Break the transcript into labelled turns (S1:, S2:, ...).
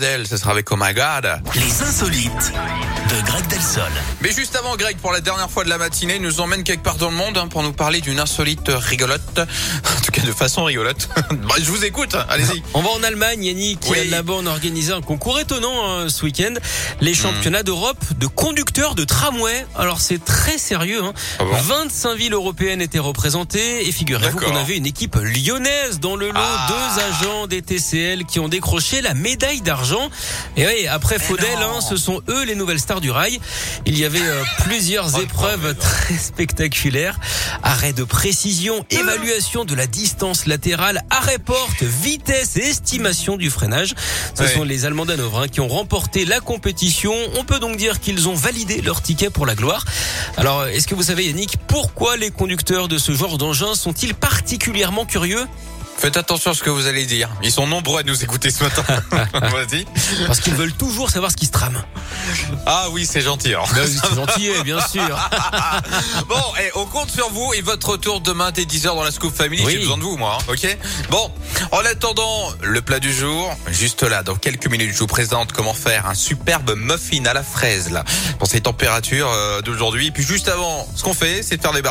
S1: ce sera avec Oh My God.
S2: Les insolites de Greg Delsol.
S1: Mais juste avant, Greg, pour la dernière fois de la matinée, nous emmène quelque part dans le monde hein, pour nous parler d'une insolite rigolote. Tout cas, de façon rigolote. Bah, je vous écoute, allez-y.
S3: On va en Allemagne, Yannick.
S1: Oui.
S3: Là-bas, on a organisé un concours étonnant hein, ce week-end. Les championnats d'Europe de conducteurs de tramway. Alors, c'est très sérieux. Hein.
S1: Ah bon
S3: 25 villes européennes étaient représentées. Et figurez-vous qu'on avait une équipe lyonnaise dans le lot.
S1: Ah.
S3: Deux agents des TCL qui ont décroché la médaille d'argent. Et oui, après Faudel, hein, ce sont eux les nouvelles stars du rail. Il y avait euh, plusieurs
S1: Oh,
S3: épreuves très spectaculaires. Arrêt de précision, évaluation de la distance latérale, arrêt porte, vitesse et estimation du freinage. Ce
S1: Ouais.
S3: sont les Allemands d'Hanovre hein, qui ont remporté la compétition. On peut donc dire qu'ils ont validé leur ticket pour la gloire. Alors, est-ce que vous savez, Yannick, pourquoi les conducteurs de ce genre d'engin sont-ils particulièrement curieux?
S1: Faites attention à ce que vous allez dire. Ils sont nombreux à nous écouter ce matin. Vas-y.
S3: Parce qu'ils veulent toujours savoir ce qui se trame.
S1: Ah oui, c'est gentil.
S3: Bah oui, c'est gentil, eh, bien sûr.
S1: Bon, et on compte sur vous et votre retour demain dès 10h dans la Scoop Family.
S3: Oui.
S1: J'ai besoin de vous, moi. hein, ok Bon, en attendant, le plat du jour, juste là, dans quelques minutes, je vous présente comment faire un superbe muffin à la fraise, là, pour ces températures euh, d'aujourd'hui. Et puis juste avant, ce qu'on fait, c'est de faire des